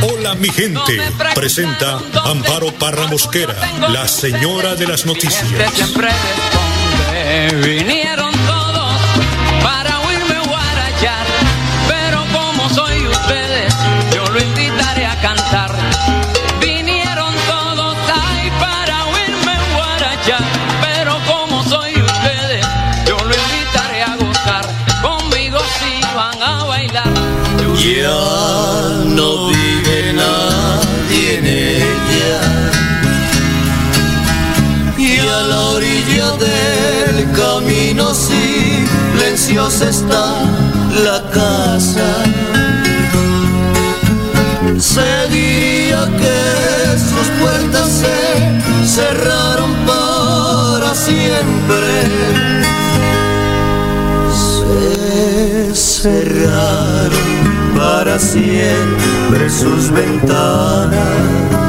Hola mi gente, presenta Amparo Parra Mosquera, la señora de las noticias. Vinieron todos para oírme guarachar. Pero como soy ustedes, yo lo invitaré a cantar. Vinieron todos ahí para oírme guarachar. Pero como soy ustedes, yo lo invitaré a gozar. Conmigo si van a bailar. Silenciosa está la casa. Se diría que sus puertas se cerraron para siempre se cerraron para siempre sus ventanas.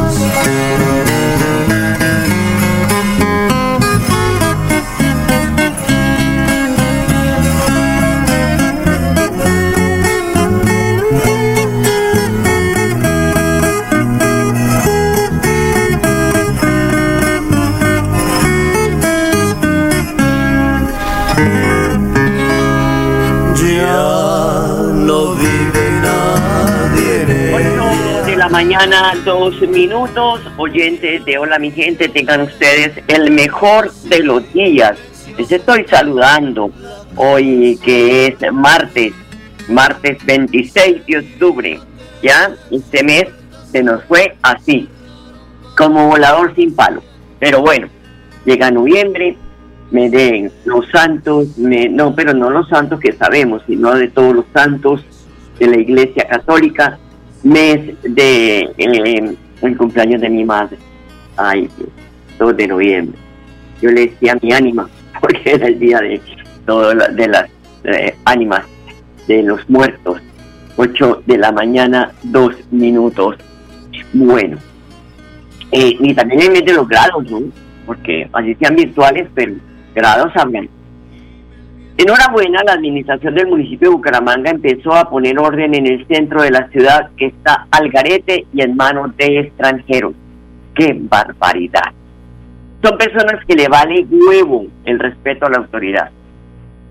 Mañana, dos minutos. Oyentes de Hola mi gente, tengan ustedes el mejor de los días. Les estoy saludando hoy que es martes, martes 26 de octubre. Ya, este mes se nos fue así, como volador sin palo. Pero bueno, llega noviembre, me den los santos, me- no, pero no los santos que sabemos, sino de todos los santos de la Iglesia Católica, mes de el cumpleaños de mi madre. Ay, Dios, 2 de noviembre. Yo le decía mi ánima, porque era el día de todo la- de las eh, ánimas de los muertos. 8 de la mañana, 2 minutos. Bueno, eh, y también el mes de los grados, ¿no? Porque así sean virtuales, pero grados hablan. Enhorabuena, la administración del municipio de Bucaramanga empezó a poner orden en el centro de la ciudad que está al garete y en manos de extranjeros. ¡Qué barbaridad! Son personas que le vale huevo el respeto a la autoridad.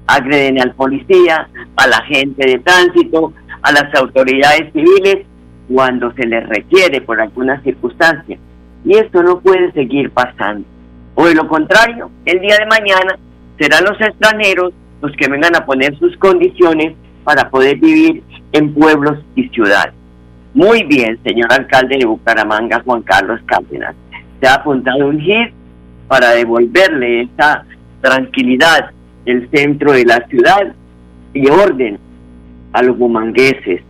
Agreden al policía, a la gente de tránsito, a las autoridades civiles cuando se les requiere por alguna circunstancia. Y esto no puede seguir pasando. O de lo contrario, el día de mañana serán los extranjeros los que vengan a poner sus condiciones para poder vivir en pueblos y ciudades. Muy bien, señor alcalde de Bucaramanga, Juan Carlos Cárdenas. Se ha apuntado un hit para devolverle esa tranquilidad del centro de la ciudad y orden a los bumangueses,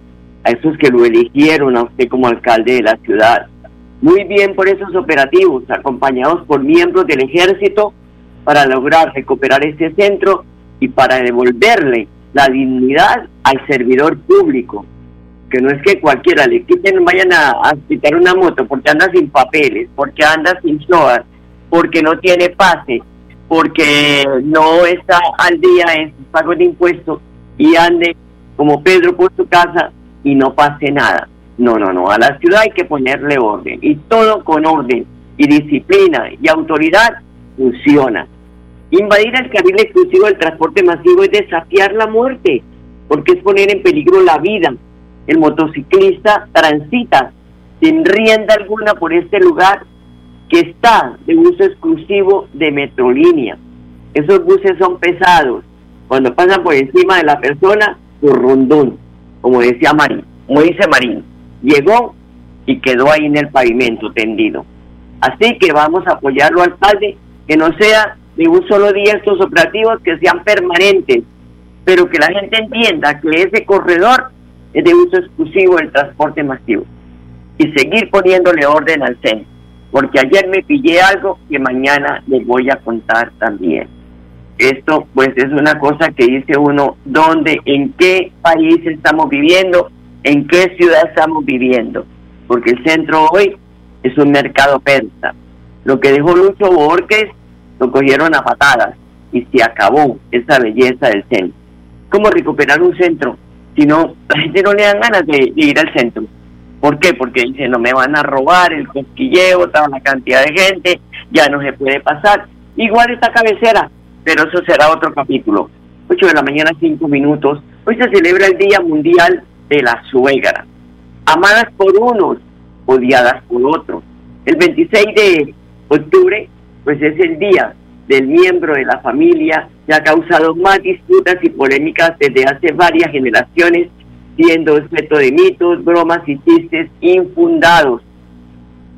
a esos que lo eligieron a usted como alcalde de la ciudad. Muy bien por esos operativos, acompañados por miembros del ejército, para lograr recuperar este centro y para devolverle la dignidad al servidor público. Que no es que cualquiera le quiten, vayan a, a quitar una moto porque anda sin papeles, porque anda sin SOAR, porque no tiene pase, porque no está al día en sus pagos de impuestos y ande como Pedro por su casa y no pase nada. No, no, no. A la ciudad hay que ponerle orden. Y todo con orden y disciplina y autoridad funciona. Invadir el carril exclusivo del transporte masivo es desafiar la muerte, porque es poner en peligro la vida. El motociclista transita sin rienda alguna por este lugar que está de uso exclusivo de Metrolínea. Esos buses son pesados. Cuando pasan por encima de la persona, su rondón, como decía Marín, como dice Marín, llegó y quedó ahí en el pavimento tendido. Así que vamos a apoyarlo, alcalde, que no sea de un solo día estos operativos, que sean permanentes, pero que la gente entienda que ese corredor es de uso exclusivo del transporte masivo. y seguir poniéndole orden al centro. Porque ayer me pillé algo que mañana les voy a contar también. Esto pues es una cosa que dice uno, ¿dónde, en qué país estamos viviendo, en qué ciudad estamos viviendo? Porque el centro hoy es un mercado persa. Lo que dejó Lucho Borges lo cogieron a patadas y se acabó esa belleza del centro. ¿Cómo recuperar un centro si no, la gente no le dan ganas de, ir al centro? ¿Por qué? Porque dicen, no me van a robar el cosquilleo, toda la cantidad de gente, ya no se puede pasar. Igual esta cabecera, pero eso será otro capítulo. 8 de la mañana, 5 minutos. Hoy se celebra el Día Mundial de la Suegra. Amadas por unos, odiadas por otros. El 26 de octubre, pues es el día del miembro de la familia que ha causado más disputas y polémicas desde hace varias generaciones, siendo objeto de mitos, bromas y chistes infundados.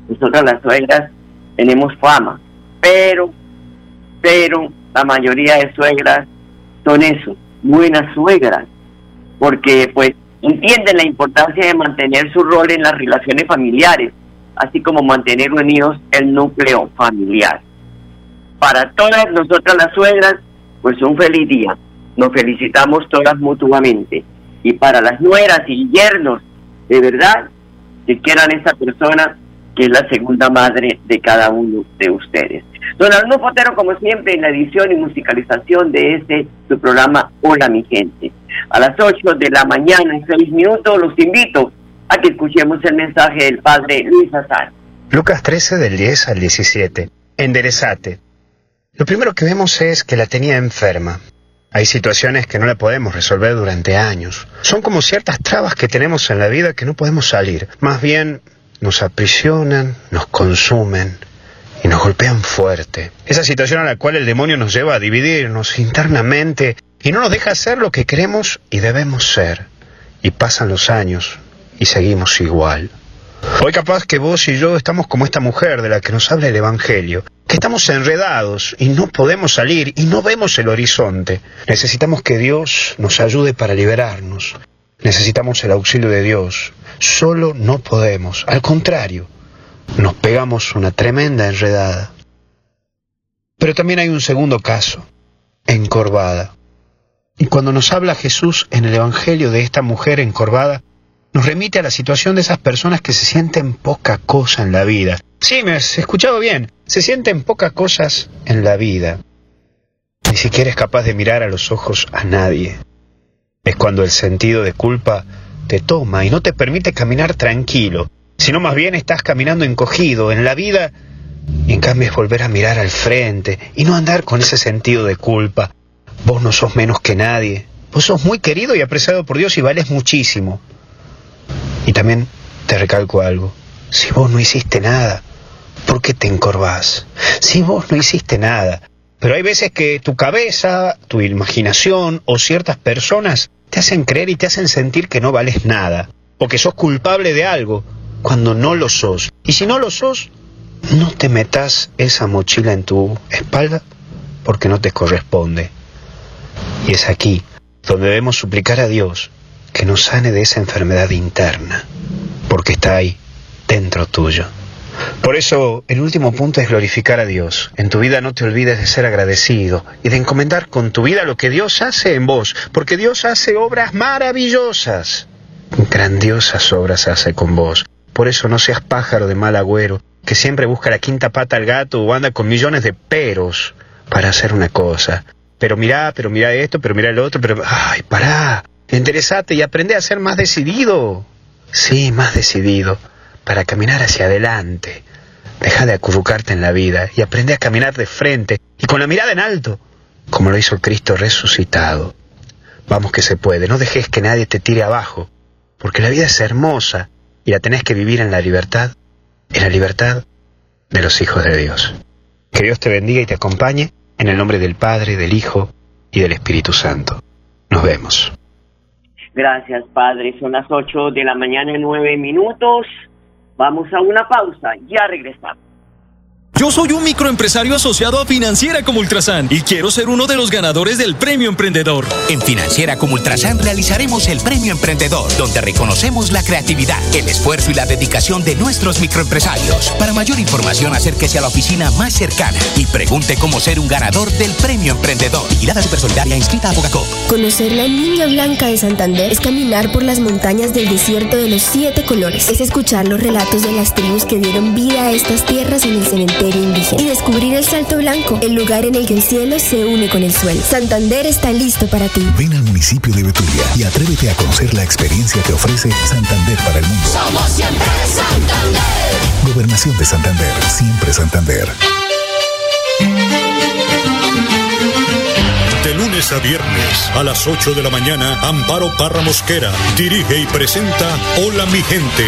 Nosotras las suegras tenemos fama, pero, pero la mayoría de suegras son eso, buenas suegras, porque pues entienden la importancia de mantener su rol en las relaciones familiares, así como mantener unidos el núcleo familiar. Para todas nosotras las suegras, pues un feliz día. Nos felicitamos todas mutuamente. Y para las nueras y yernos, de verdad, que quieran esa persona que es la segunda madre de cada uno de ustedes. Don Arnulfo Potero, como siempre, en la edición y musicalización de este su programa Hola mi gente. A las 8 de la mañana en 6 minutos los invito a que escuchemos el mensaje del Padre Luis Azar. Lucas 13 del 10 al 17. Enderezate. Lo primero que vemos es que la tenía enferma. Hay situaciones que no la podemos resolver durante años. Son como ciertas trabas que tenemos en la vida que no podemos salir. Más bien nos aprisionan, nos consumen y nos golpean fuerte. Esa situación a la cual el demonio nos lleva a dividirnos internamente y no nos deja hacer lo que queremos y debemos ser. Y pasan los años y seguimos igual. Hoy capaz que vos y yo estamos como esta mujer de la que nos habla el Evangelio, que estamos enredados y no podemos salir y no vemos el horizonte. Necesitamos que Dios nos ayude para liberarnos. Necesitamos el auxilio de Dios. Solo no podemos. Al contrario, nos pegamos una tremenda enredada. Pero también hay un segundo caso, encorvada. Y cuando nos habla Jesús en el Evangelio de esta mujer encorvada, nos remite a la situación de esas personas que se sienten poca cosa en la vida. Sí, me has escuchado bien, se sienten pocas cosas en la vida. Ni siquiera es capaz de mirar a los ojos a nadie. Es cuando el sentido de culpa te toma y no te permite caminar tranquilo, sino más bien estás caminando encogido en la vida y en cambio es volver a mirar al frente y no andar con ese sentido de culpa. Vos no sos menos que nadie. Vos sos muy querido y apreciado por Dios y vales muchísimo. Y también te recalco algo. Si vos no hiciste nada, ¿por qué te encorvás? Si vos no hiciste nada. Pero hay veces que tu cabeza, tu imaginación o ciertas personas te hacen creer y te hacen sentir que no vales nada. O que sos culpable de algo cuando no lo sos. Y si no lo sos, no te metas esa mochila en tu espalda porque no te corresponde. Y es aquí donde debemos suplicar a Dios que nos sane de esa enfermedad interna, porque está ahí, dentro tuyo. Por eso, el último punto es glorificar a Dios. En tu vida no te olvides de ser agradecido y de encomendar con tu vida lo que Dios hace en vos, porque Dios hace obras maravillosas. Grandiosas obras hace con vos. Por eso no seas pájaro de mal agüero, que siempre busca la quinta pata al gato o anda con millones de peros para hacer una cosa. Pero mirá, pero mirá esto, pero mirá el otro, pero... ¡Ay, pará! Interesate y aprende a ser más decidido. Sí, más decidido, para caminar hacia adelante. Deja de acurrucarte en la vida y aprende a caminar de frente y con la mirada en alto, como lo hizo Cristo resucitado. Vamos que se puede, no dejes que nadie te tire abajo, porque la vida es hermosa y la tenés que vivir en la libertad, en la libertad de los hijos de Dios. Que Dios te bendiga y te acompañe en el nombre del Padre, del Hijo y del Espíritu Santo. Nos vemos. Gracias, Padre. Son las 8 de la mañana, nueve minutos. Vamos a una pausa. Ya regresamos. Yo soy un microempresario asociado a Financiera como Ultrasan y quiero ser uno de los ganadores del Premio Emprendedor. En Financiera como Ultrasan realizaremos el Premio Emprendedor, donde reconocemos la creatividad, el esfuerzo y la dedicación de nuestros microempresarios. Para mayor información, acérquese a la oficina más cercana y pregunte cómo ser un ganador del Premio Emprendedor. Vigilada Supersolidaria inscrita a Bogacop. Conocer la Niña Blanca de Santander es caminar por las montañas del desierto de los siete colores. Es escuchar los relatos de las tribus que dieron vida a estas tierras en el cementerio indígena. Y descubrir el Salto Blanco, el lugar en el que el cielo se une con el suelo. Santander está listo para ti. Ven al municipio de Betulia y atrévete a conocer la experiencia que ofrece Santander para el mundo. Somos siempre Santander. Gobernación de Santander, siempre Santander. De lunes a viernes a las 8 de la mañana, Amparo Parra Mosquera dirige y presenta Hola mi gente.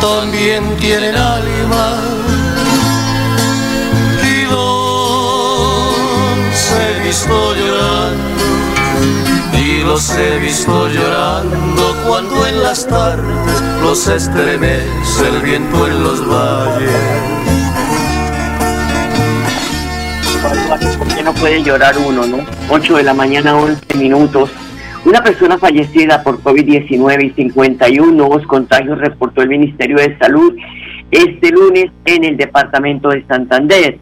también tienen alma. Y los he visto llorando, y los he visto llorando cuando en las tardes los estremece el viento en los valles. ¿Por qué no puede llorar uno, no? 8 de la mañana, 11 minutos. Una persona fallecida por COVID-19 y 51 nuevos contagios reportó el Ministerio de Salud este lunes en el departamento de Santander.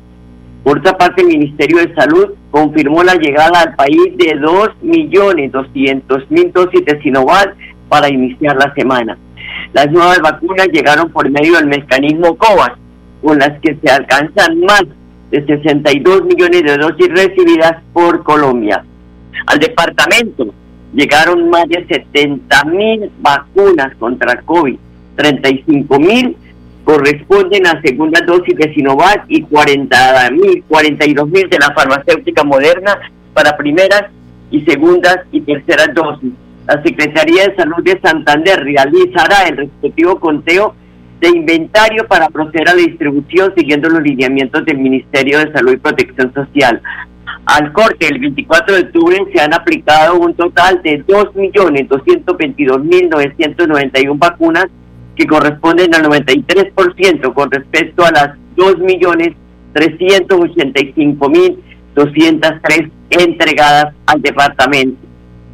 Por otra parte, el Ministerio de Salud confirmó la llegada al país de 2.200.000 dosis de Sinovac para iniciar la semana. Las nuevas vacunas llegaron por medio del mecanismo COVAX, con las que se alcanzan más de 62 millones de dosis recibidas por Colombia. Al departamento llegaron más de 70 mil vacunas contra COVID, 35 mil corresponden a segunda dosis de Sinovac y 40 mil, 42 mil de la farmacéutica moderna para primeras y segundas y terceras dosis. La Secretaría de Salud de Santander realizará el respectivo conteo de inventario para proceder a la distribución siguiendo los lineamientos del Ministerio de Salud y Protección Social. Al corte, el 24 de octubre se han aplicado un total de 2.222.991 vacunas que corresponden al 93% con respecto a las 2.385.203 entregadas al departamento.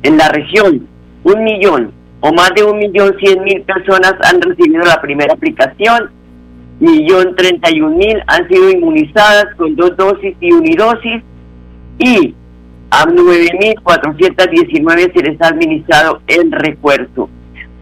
En la región, un millón o más de un millón cien mil personas han recibido la primera aplicación, millón treinta y un mil han sido inmunizadas con dos dosis y unidosis y a 9.419 se les ha administrado el refuerzo.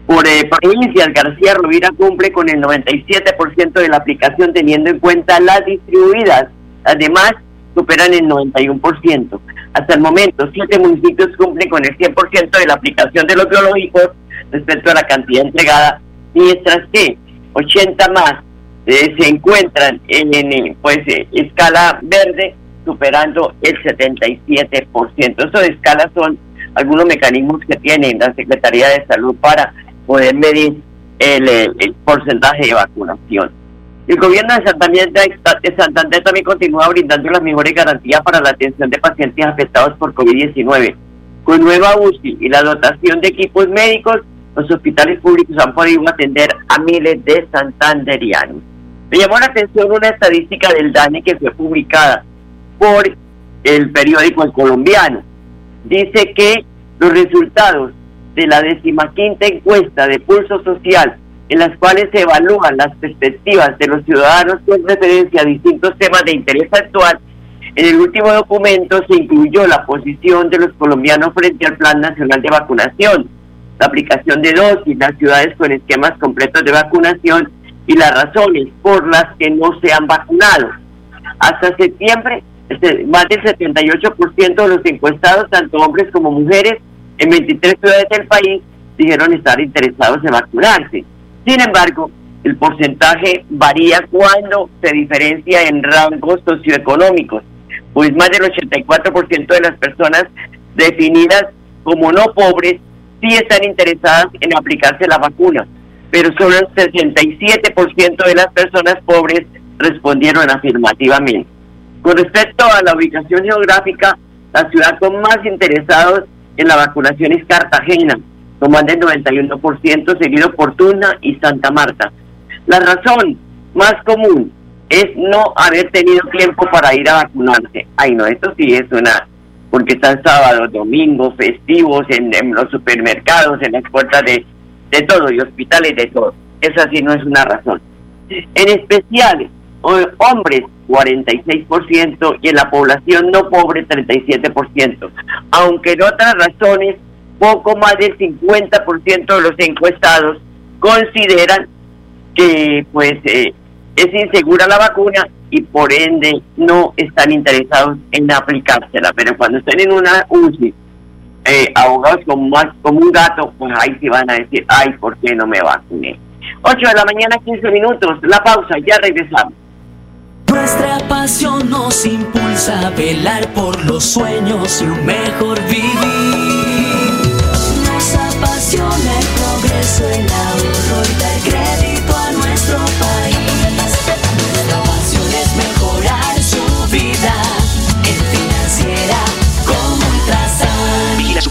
Por eh, provincias, García Rovira cumple con el 97% de la aplicación teniendo en cuenta las distribuidas. Además, superan el 91%. Hasta el momento, siete municipios cumplen con el 100% de la aplicación de los biológicos respecto a la cantidad entregada, mientras que 80 más eh, se encuentran en, en, pues eh, escala verde, superando el 77%. Estos escalas son algunos mecanismos que tiene la Secretaría de Salud para poder medir el, el porcentaje de vacunación. El gobierno de Santander, de Santander también continúa brindando las mejores garantías para la atención de pacientes afectados por COVID-19. Con nueva UCI y la dotación de equipos médicos, los hospitales públicos han podido atender a miles de santanderianos. Me llamó la atención una estadística del DANE que fue publicada por el periódico El Colombiano. Dice que los resultados de la decimaquinta encuesta de pulso social en las cuales se evalúan las perspectivas de los ciudadanos con referencia a distintos temas de interés actual, en el último documento se incluyó la posición de los colombianos frente al Plan Nacional de Vacunación, la aplicación de dosis, las ciudades con esquemas completos de vacunación y las razones por las que no se han vacunado. Hasta septiembre, más del 78% de los encuestados, tanto hombres como mujeres, en 23 ciudades del país, dijeron estar interesados en vacunarse. Sin embargo, el porcentaje varía cuando se diferencia en rangos socioeconómicos, pues más del 84% de las personas definidas como no pobres sí están interesadas en aplicarse la vacuna, pero solo el 67% de las personas pobres respondieron afirmativamente. Con respecto a la ubicación geográfica, la ciudad con más interesados en la vacunación es Cartagena, más del 91%, seguido por Tuna y Santa Marta. La razón más común es no haber tenido tiempo para ir a vacunarse. Ay, no, esto sí es una, porque están sábados, domingos, festivos, en, los supermercados, en las puertas de, de todo, y hospitales de todo. Esa sí no es una razón. En especial, hombres 46% y en la población no pobre 37%, aunque en otras razones poco más del 50% de los encuestados consideran que pues eh, es insegura la vacuna y por ende no están interesados en aplicársela, pero cuando estén en una UCI eh, ahogados como, más, como un gato, pues ahí sí van a decir, ay, ¿por qué no me vacuné? 8 de la mañana, 15 minutos, la pausa, ya regresamos. Nuestra pasión nos impulsa a velar por los sueños y un mejor vivir. Nos apasiona el progreso,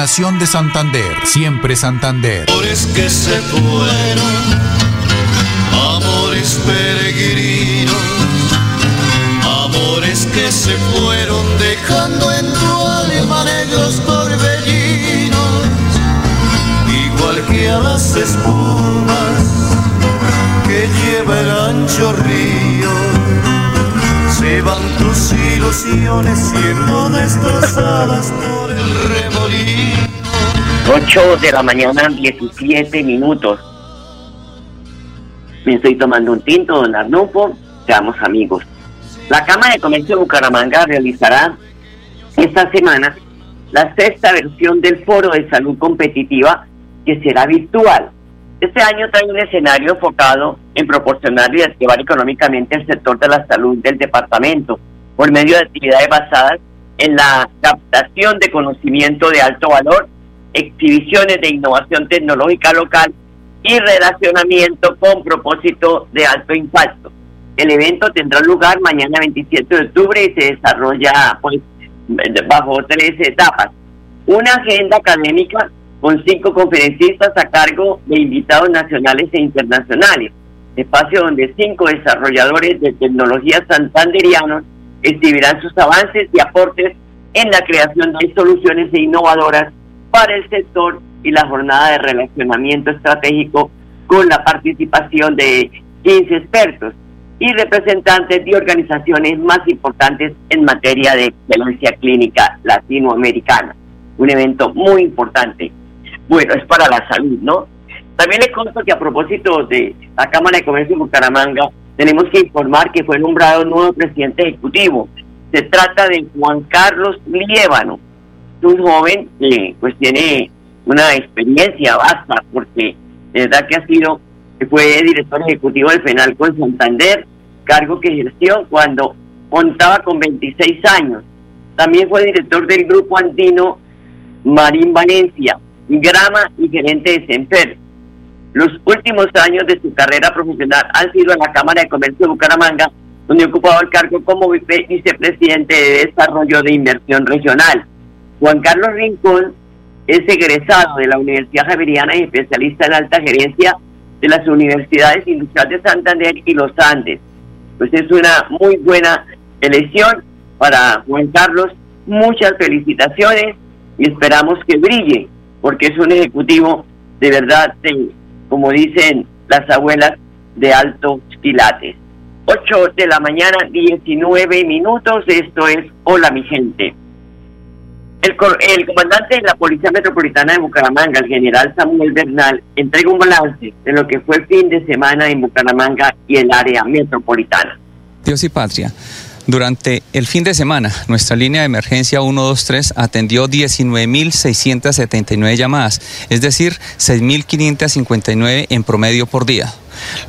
Gobernación de Santander, siempre Santander. Amores que se fueron, amores peregrinos, amores que se fueron dejando en tu alma negros torbellinos, igual que a las espumas que lleva el ancho río. Se van tus ilusiones siendo destrozadas por el remolino. 8 de la mañana, 17 minutos. Me estoy tomando un tinto, don Arnulfo. Seamos amigos. La Cámara de Comercio de Bucaramanga realizará esta semana la sexta versión del Foro de Salud Competitiva, que será virtual. Este año trae un escenario enfocado en proporcionar y activar económicamente el sector de la salud del departamento por medio de actividades basadas en la captación de conocimiento de alto valor exhibiciones de innovación tecnológica local y relacionamiento con propósito de alto impacto. El evento tendrá lugar mañana 27 de octubre y se desarrolla pues, bajo tres etapas. Una agenda académica con cinco conferencistas a cargo de invitados nacionales e internacionales. Espacio donde cinco desarrolladores de tecnología santanderianos exhibirán sus avances y aportes en la creación de soluciones innovadoras para el sector y la jornada de relacionamiento estratégico con la participación de 15 expertos y representantes de organizaciones más importantes en materia de excelencia clínica latinoamericana. Un evento muy importante. Bueno, es para la salud, ¿no? También les consto que a propósito de la Cámara de Comercio de Bucaramanga, tenemos que informar que fue nombrado nuevo presidente ejecutivo. Se trata de Juan Carlos Liévano, un joven que pues tiene una experiencia vasta porque de verdad que ha sido fue director ejecutivo del penal con Santander cargo que ejerció cuando contaba con 26 años también fue director del grupo andino Marín Valencia Grama y gerente de Semper los últimos años de su carrera profesional han sido en la Cámara de Comercio de Bucaramanga donde ha ocupado el cargo como vicepresidente de Desarrollo de Inversión Regional Juan Carlos Rincón es egresado de la Universidad Javeriana y especialista en alta gerencia de las Universidades Industriales de Santander y Los Andes. Pues es una muy buena elección para Juan Carlos. Muchas felicitaciones y esperamos que brille, porque es un ejecutivo de verdad, como dicen las abuelas, de altos quilates. 8 de la mañana, 19 minutos. Esto es Hola, mi gente. El, el, comandante de la Policía Metropolitana de Bucaramanga, el general Samuel Bernal, entrega un balance de lo que fue el fin de semana en Bucaramanga y el área metropolitana. Dios y patria. Durante el fin de semana, nuestra línea de emergencia 123 atendió 19.679 llamadas, es decir, 6.559 en promedio por día.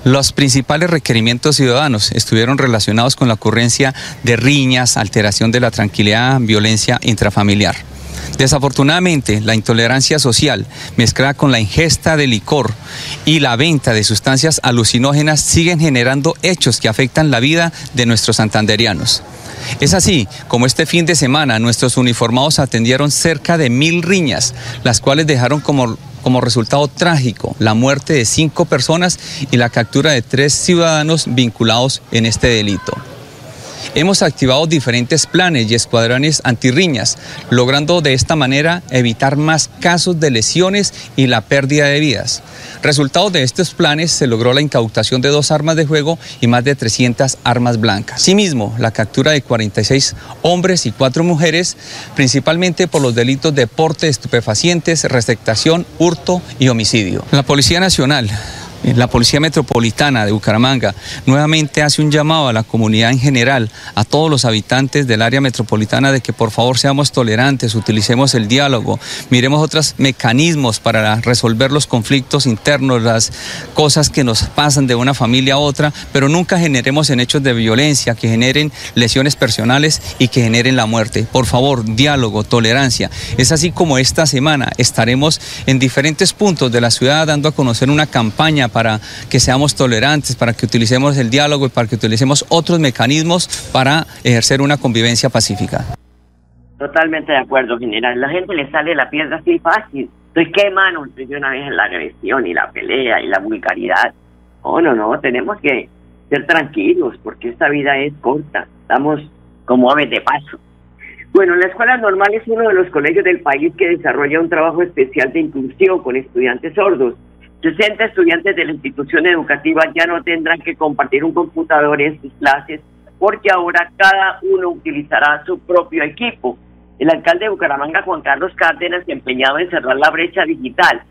Los principales requerimientos ciudadanos estuvieron relacionados con la ocurrencia de riñas, alteración de la tranquilidad, violencia intrafamiliar. Desafortunadamente, la intolerancia social, mezclada con la ingesta de licor y la venta de sustancias alucinógenas, siguen generando hechos que afectan la vida de nuestros santanderianos. Es así como este fin de semana nuestros uniformados atendieron cerca de mil riñas, las cuales dejaron como, como resultado trágico la muerte de cinco personas y la captura de tres ciudadanos vinculados en este delito. Hemos activado diferentes planes y escuadrones antirriñas, logrando de esta manera evitar más casos de lesiones y la pérdida de vidas. Resultado de estos planes se logró la incautación de dos armas de juego y más de 300 armas blancas. Asimismo, la captura de 46 hombres y cuatro mujeres, principalmente por los delitos de porte estupefacientes, receptación, hurto y homicidio. La Policía Nacional la Policía Metropolitana de Bucaramanga nuevamente hace un llamado a la comunidad en general, a todos los habitantes del área metropolitana, de que por favor seamos tolerantes, utilicemos el diálogo, miremos otros mecanismos para resolver los conflictos internos, las cosas que nos pasan de una familia a otra, pero nunca generemos en hechos de violencia que generen lesiones personales y que generen la muerte. Por favor, diálogo, tolerancia. Es así como esta semana estaremos en diferentes puntos de la ciudad dando a conocer una campaña para que seamos tolerantes, para que utilicemos el diálogo y para que utilicemos otros mecanismos para ejercer una convivencia pacífica. Totalmente de acuerdo, general. La gente le sale la piedra así fácil. Entonces, ¿qué mano de una vez en la agresión y la pelea y la vulgaridad? Oh, no, no, tenemos que ser tranquilos porque esta vida es corta. Estamos como aves de paso. Bueno, la Escuela Normal es uno de los colegios del país que desarrolla un trabajo especial de inclusión con estudiantes sordos 60 estudiantes de la institución educativa ya no tendrán que compartir un computador en sus clases porque ahora cada uno utilizará su propio equipo. El alcalde de Bucaramanga, Juan Carlos Cárdenas, empeñado en cerrar la brecha digital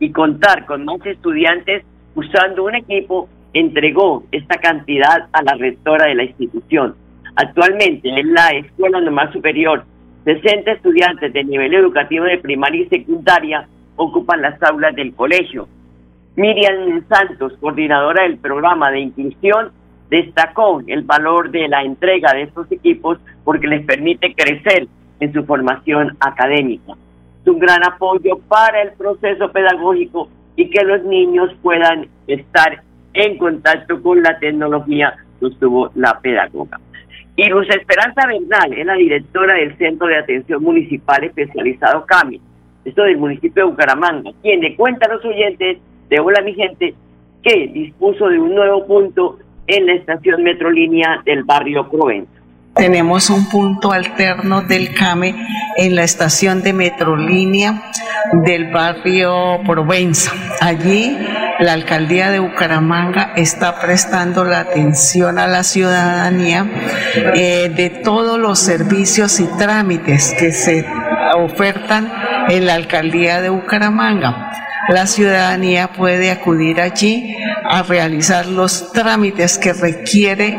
y contar con más estudiantes usando un equipo, entregó esta cantidad a la rectora de la institución. Actualmente en la Escuela Normal Superior, 60 estudiantes de nivel educativo de primaria y secundaria ocupan las aulas del colegio. Miriam Santos, coordinadora del programa de inclusión, destacó el valor de la entrega de estos equipos porque les permite crecer en su formación académica. Es un gran apoyo para el proceso pedagógico y que los niños puedan estar en contacto con la tecnología, sostuvo la pedagoga. Y Luz Esperanza Bernal es la directora del Centro de Atención Municipal Especializado CAMI, esto del municipio de Bucaramanga, quien le cuenta a los oyentes de Hola mi gente, que dispuso de un nuevo punto en la estación Metrolínea del barrio Provenza. Tenemos un punto alterno del CAME en la estación de Metrolínea del barrio Provenza. Allí la alcaldía de Bucaramanga está prestando la atención a la ciudadanía eh, de todos los servicios y trámites que se ofertan en la alcaldía de Bucaramanga la ciudadanía puede acudir allí a realizar los trámites que requiere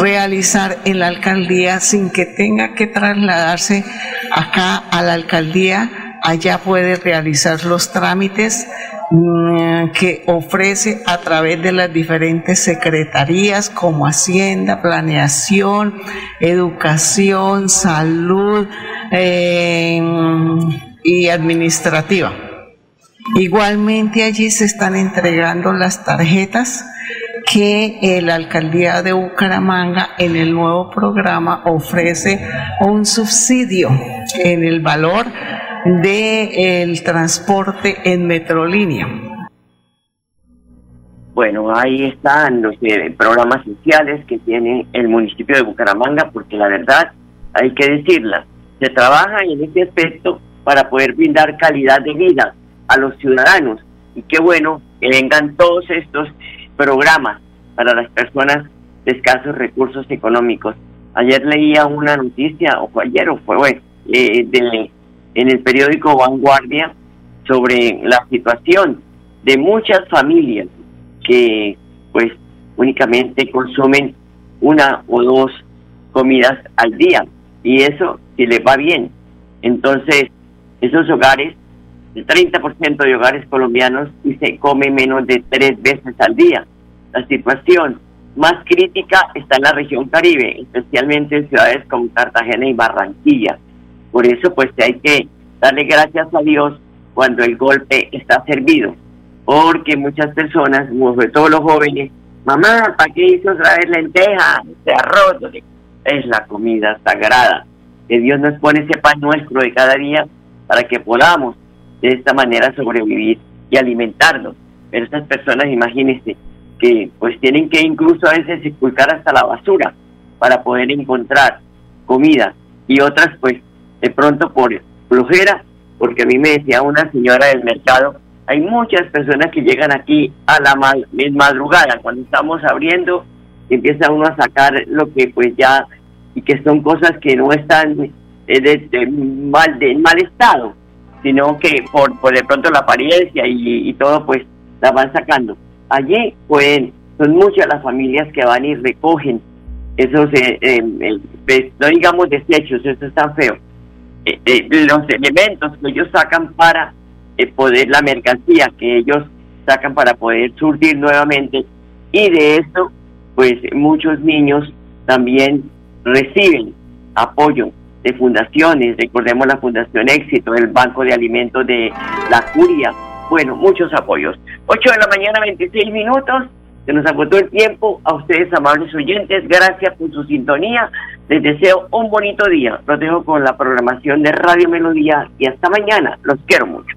realizar en la alcaldía sin que tenga que trasladarse acá a la alcaldía. Allá puede realizar los trámites mm, que ofrece a través de las diferentes secretarías como Hacienda, Planeación, Educación, Salud eh, y Administrativa. Igualmente allí se están entregando las tarjetas que la alcaldía de Bucaramanga en el nuevo programa ofrece un subsidio en el valor del transporte en metrolínea. Bueno, ahí están los eh, programas sociales que tiene el municipio de Bucaramanga, porque la verdad hay que decirla, se trabaja en este aspecto para poder brindar calidad de vida a los ciudadanos. Y qué bueno que vengan todos estos programas para las personas de escasos recursos económicos. Ayer leía una noticia, o fue ayer o fue hoy, eh, en el periódico Vanguardia sobre la situación de muchas familias que pues únicamente consumen una o dos comidas al día y eso si les va bien. Entonces, esos hogares, el 30% de hogares colombianos y se come menos de tres veces al día. La situación más crítica está en la región Caribe, especialmente en ciudades como Cartagena y Barranquilla. Por eso, pues hay que darle gracias a Dios cuando el golpe está servido, porque muchas personas, sobre todo los jóvenes, mamá, ¿para qué hizo otra vez lenteja, este arroz? Es la comida sagrada, que Dios nos pone ese pan nuestro de cada día para que podamos de esta manera sobrevivir y alimentarnos. Pero estas personas, imagínense, que pues tienen que incluso a veces expulsar hasta la basura para poder encontrar comida y otras pues de pronto por flojera, porque a mí me decía una señora del mercado, hay muchas personas que llegan aquí a la madrugada, cuando estamos abriendo, empieza uno a sacar lo que pues ya, y que son cosas que no están eh, de, mal, de mal estado, sino que por, por de pronto la apariencia y, y todo pues la van sacando. Allí pueden, son muchas las familias que van y recogen esos, eh, eh, pues, no digamos desechos, eso es tan feo, eh, los elementos que ellos sacan para poder, la mercancía que ellos sacan para poder surtir nuevamente. Y de eso pues muchos niños también reciben apoyo de fundaciones, recordemos la Fundación Éxito, el Banco de Alimentos de la Curia, bueno, muchos apoyos. 8 de la mañana, 26 minutos. Se nos agotó el tiempo. A ustedes, amables oyentes, gracias por su sintonía. Les deseo un bonito día. Los dejo con la programación de Radio Melodía y hasta mañana. Los quiero mucho.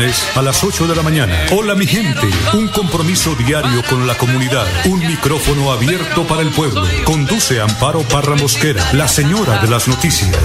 a las 8 de la mañana. Hola mi gente, un compromiso diario con la comunidad, un micrófono abierto para el pueblo. Conduce Amparo Parra Mosquera, la señora de las noticias.